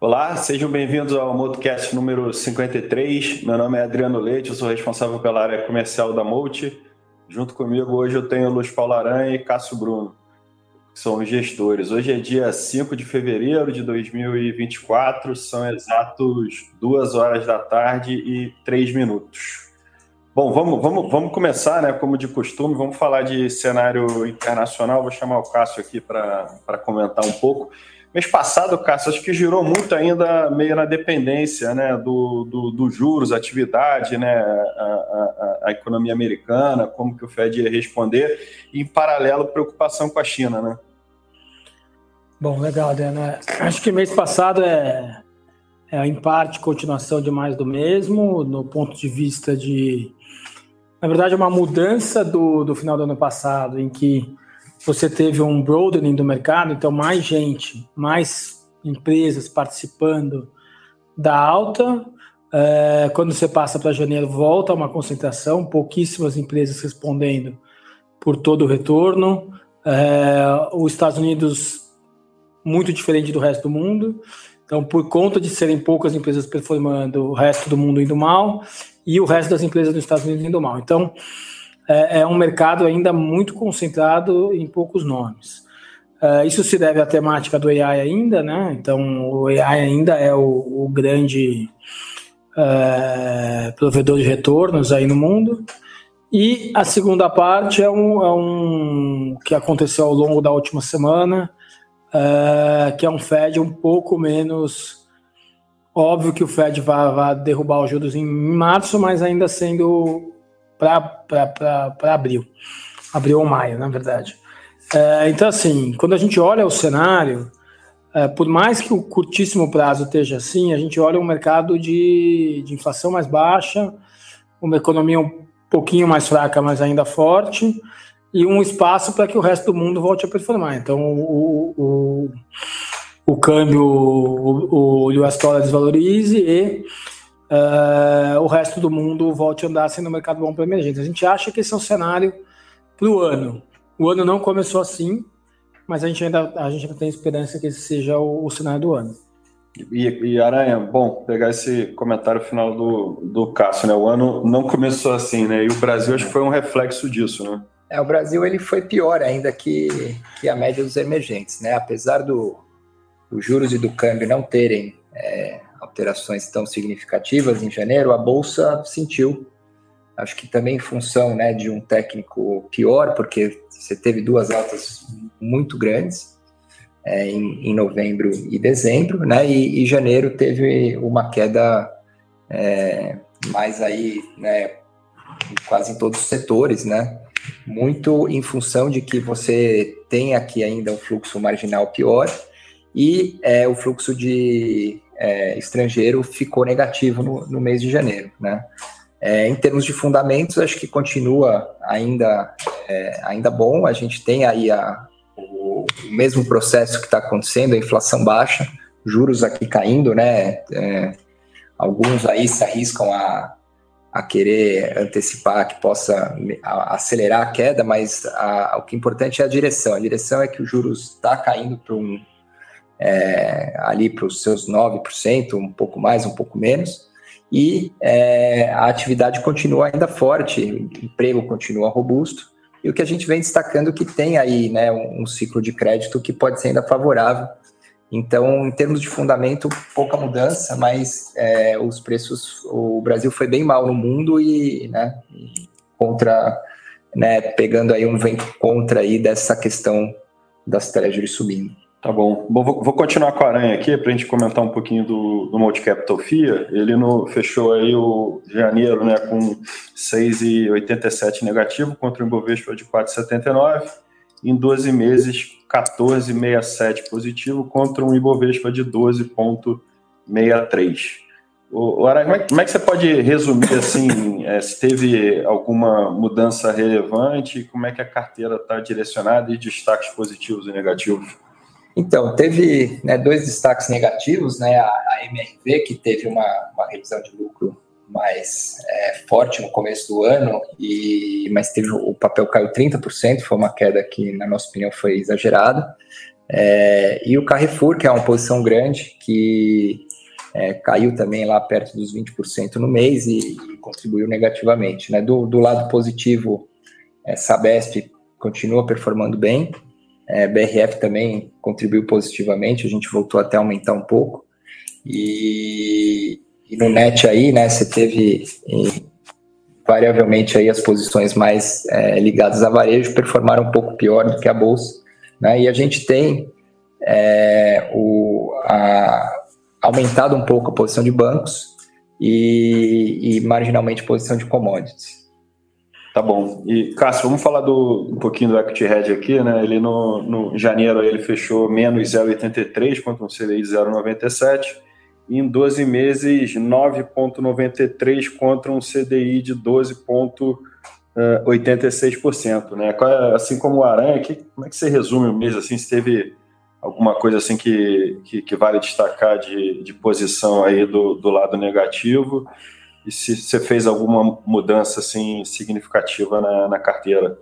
Olá, sejam bem-vindos ao Motocast número 53. Meu nome é Adriano Leite, eu sou responsável pela área comercial da Multi. Junto comigo hoje eu tenho Luiz Paulo Aranha e Cássio Bruno, são gestores. Hoje é dia 5 de fevereiro de 2024, são exatos duas horas da tarde e três minutos. Bom, vamos, vamos, vamos começar, né? Como de costume, vamos falar de cenário internacional. Vou chamar o Cássio aqui para comentar um pouco. Mês passado, Cássio, acho que girou muito ainda meio na dependência né, do, do, do juros, atividade, né, a, a, a, economia americana, como que o Fed ia responder, e em paralelo, preocupação com a China, né? Bom, legal, Dana. Acho que mês passado é, é, em parte, continuação de mais do mesmo, no ponto de vista de, na verdade, uma mudança do, do final do ano passado, em que você teve um broadening do mercado, então mais gente, mais empresas participando da alta. É, quando você passa para janeiro, volta uma concentração, pouquíssimas empresas respondendo por todo o retorno. É, os Estados Unidos muito diferente do resto do mundo. Então, por conta de serem poucas empresas performando, o resto do mundo indo mal e o resto das empresas dos Estados Unidos indo mal. Então, é, é um mercado ainda muito concentrado em poucos nomes. É, isso se deve à temática do AI ainda, né? Então, o AI ainda é o, o grande é, provedor de retornos aí no mundo. E a segunda parte é um, é um que aconteceu ao longo da última semana, é, que é um Fed um pouco menos óbvio que o Fed vai, derrubar os juros em março, mas ainda sendo para abril. Abril ou maio, na verdade. É, então, assim, quando a gente olha o cenário, é, por mais que o curtíssimo prazo esteja assim, a gente olha um mercado de, de inflação mais baixa, uma economia um pouquinho mais fraca, mas ainda forte, e um espaço para que o resto do mundo volte a performar. Então, o, o, o câmbio, o, o US dollar desvalorize e uh, o resto do mundo volte a andar sendo um mercado bom para emergentes. A gente acha que esse é o cenário para o ano. O ano não começou assim, mas a gente ainda, a gente ainda tem esperança que esse seja o, o cenário do ano. E, e, Aranha, bom, pegar esse comentário final do, do Cássio, né? O ano não começou assim, né? E o Brasil acho que foi um reflexo disso, né? É, o Brasil ele foi pior ainda que, que a média dos emergentes, né? Apesar do, dos juros e do câmbio não terem é, alterações tão significativas em janeiro, a bolsa sentiu. Acho que também em função né, de um técnico pior, porque você teve duas altas muito grandes é, em, em, novembro e dezembro, né? E, e janeiro teve uma queda é, mais aí, né? Quase em todos os setores, né? Muito em função de que você tem aqui ainda um fluxo marginal pior e é, o fluxo de é, estrangeiro ficou negativo no, no, mês de janeiro, né? É, em termos de fundamentos, acho que continua ainda, é, ainda bom. A gente tem aí a, o, o mesmo processo que está acontecendo, a inflação baixa, juros aqui caindo, né? É, alguns aí se arriscam a, a querer antecipar que possa acelerar a queda, mas a, o que é importante é a direção. A direção é que o juros está caindo para um é, ali para os seus 9%, um pouco mais, um pouco menos, e é, a atividade continua ainda forte, o emprego continua robusto, e o que a gente vem destacando é que tem aí né, um, um ciclo de crédito que pode ser ainda favorável. Então, em termos de fundamento, pouca mudança, mas é, os preços, o Brasil foi bem mal no mundo e né, contra, né, pegando aí um vento contra aí dessa questão das treasuries subindo. Tá bom. Bom, vou, vou continuar com a Aranha aqui para a gente comentar um pouquinho do, do Multicapital FIA. Ele no, fechou aí o janeiro né, com 6,87 negativo contra o Ibovespa de 4,79. Em 12 meses, 14,67 positivo contra um Ibovespa de 12,63. O, Aranha, como é, como é, que você pode resumir assim, é, se teve alguma mudança relevante, como é que a carteira está direcionada e destaques positivos e negativos? Então, teve né, dois destaques negativos, né? A, a, MRV, que teve uma, uma revisão de lucro mais é, forte no começo do ano, e mas teve o papel caiu 30%, foi uma queda que, na nossa opinião, foi exagerada. É, e o Carrefour, que é uma posição grande, que é, caiu também lá perto dos 20% no mês e, e contribuiu negativamente. Né? Do, do lado positivo, é, Sabesp continua performando bem, é, BRF também contribuiu positivamente, a gente voltou até a aumentar um pouco. E, e no net aí, né, você teve variavelmente aí as posições mais é, ligadas a varejo performaram um pouco pior do que a bolsa, né? E a gente tem é, o, a, aumentado um pouco a posição de bancos e, e marginalmente a posição de commodities. Tá bom. E, Cássio, vamos falar do, um pouquinho do Equity Hedge aqui, né? Ele no, no janeiro ele fechou menos 0,83 contra um CDI de 0,97 em 12 meses 9,93 contra um CDI de 12,86%, né? É, assim como o Aranha, que, como é que você resume o mês assim? Se teve alguma coisa assim que, que, que vale destacar de, de posição aí do, do lado negativo? e se você fez alguma mudança assim significativa na, na carteira.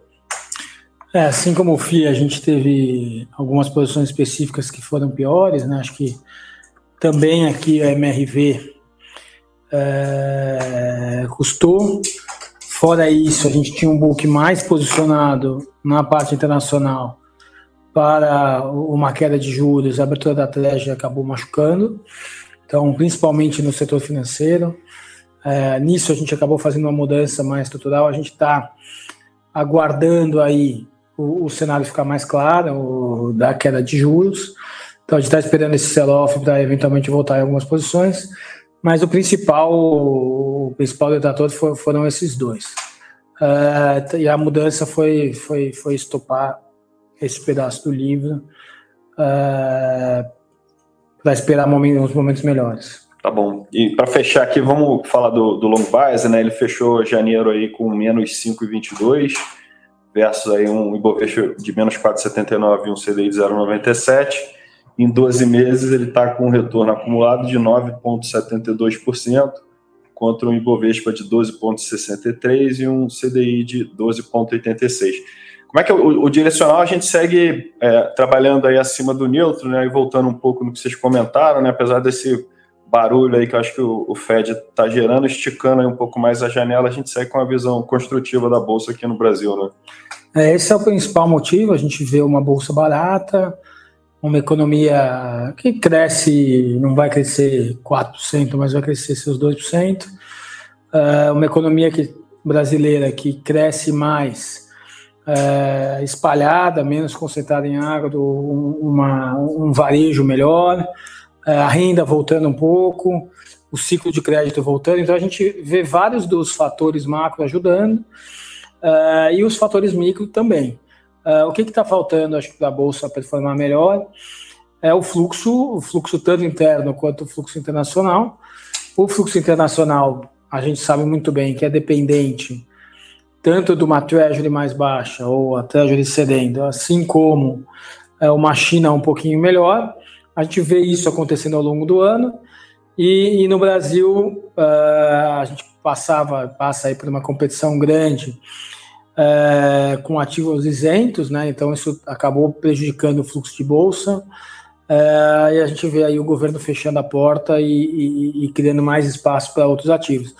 É, assim como o FIA, a gente teve algumas posições específicas que foram piores, né? Acho que também aqui a MRV é, custou. Fora isso, a gente tinha um book mais posicionado na parte internacional para uma queda de juros, a abertura da Treasury acabou machucando. Então, principalmente no setor financeiro. É, nisso a gente acabou fazendo uma mudança mais estrutural. A gente está aguardando aí o, o, cenário ficar mais claro, o, da queda de juros. Então a gente está esperando esse sell-off para eventualmente voltar em algumas posições. Mas o principal, o principal detrator for, foram esses dois. É, e a mudança foi, foi, foi estopar esse pedaço do livro é, para esperar momentos, momentos melhores. Tá bom. E para fechar aqui, vamos falar do, do long base, né? Ele fechou janeiro aí com menos 5,22 versus aí um Ibovespa de menos 4,79 e um CDI de 0,97. Em 12 meses ele está com um retorno acumulado de 9,72% contra um Ibovespa de 12,63 e um CDI de 12,86. Como é que é o, o, direcional a gente segue é, trabalhando aí acima do neutro, né? E voltando um pouco no que vocês comentaram, né? Apesar desse barulho aí que eu acho que o, o Fed está gerando, esticando aí um pouco mais a janela, a gente segue com a visão construtiva da bolsa aqui no Brasil, né? É, esse é o principal motivo, a gente vê uma bolsa barata, uma economia que cresce, não vai crescer 4%, mas vai crescer seus 2%, é, uma economia que, brasileira que cresce mais, é, espalhada, menos concentrada em agro, uma, um varejo melhor, é, a renda voltando um pouco, o ciclo de crédito voltando. Então a gente vê vários dos fatores macro ajudando uh, e os fatores micro também. Uh, o que está faltando, acho que para a bolsa performar melhor é o fluxo, o fluxo tanto interno quanto o fluxo internacional. O fluxo internacional, a gente sabe muito bem que é dependente tanto de uma treasury mais baixa ou a treasury cedendo, assim como é, uma China um pouquinho melhor. A gente vê isso acontecendo ao longo do ano. E, e no Brasil, uh, a gente passava, passa aí por uma competição grande uh, com ativos isentos, né? Então isso acabou prejudicando o fluxo de bolsa. Uh, e a gente vê aí o governo fechando a porta e, e, e criando mais espaço para outros ativos.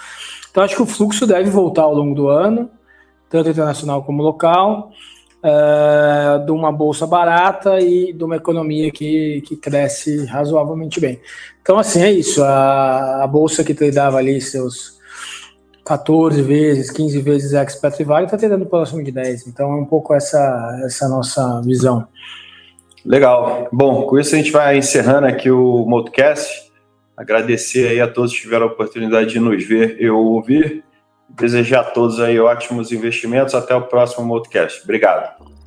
Então acho que o fluxo deve voltar ao longo do ano, tanto internacional como local uh, de uma bolsa barata e de uma economia que, que cresce razoavelmente bem. Então, assim, é isso. A, a bolsa que dava ali seus 14 vezes, 15 vezes expert vale está tendo próximo de 10. Então, é um pouco essa, essa nossa visão. Legal. Bom, com isso a gente vai encerrando aqui o Motocast. Agradecer aí a todos que tiveram a oportunidade de nos ver e ouvir. Desejar a todos aí ótimos investimentos. Até o próximo Motocast. Obrigado.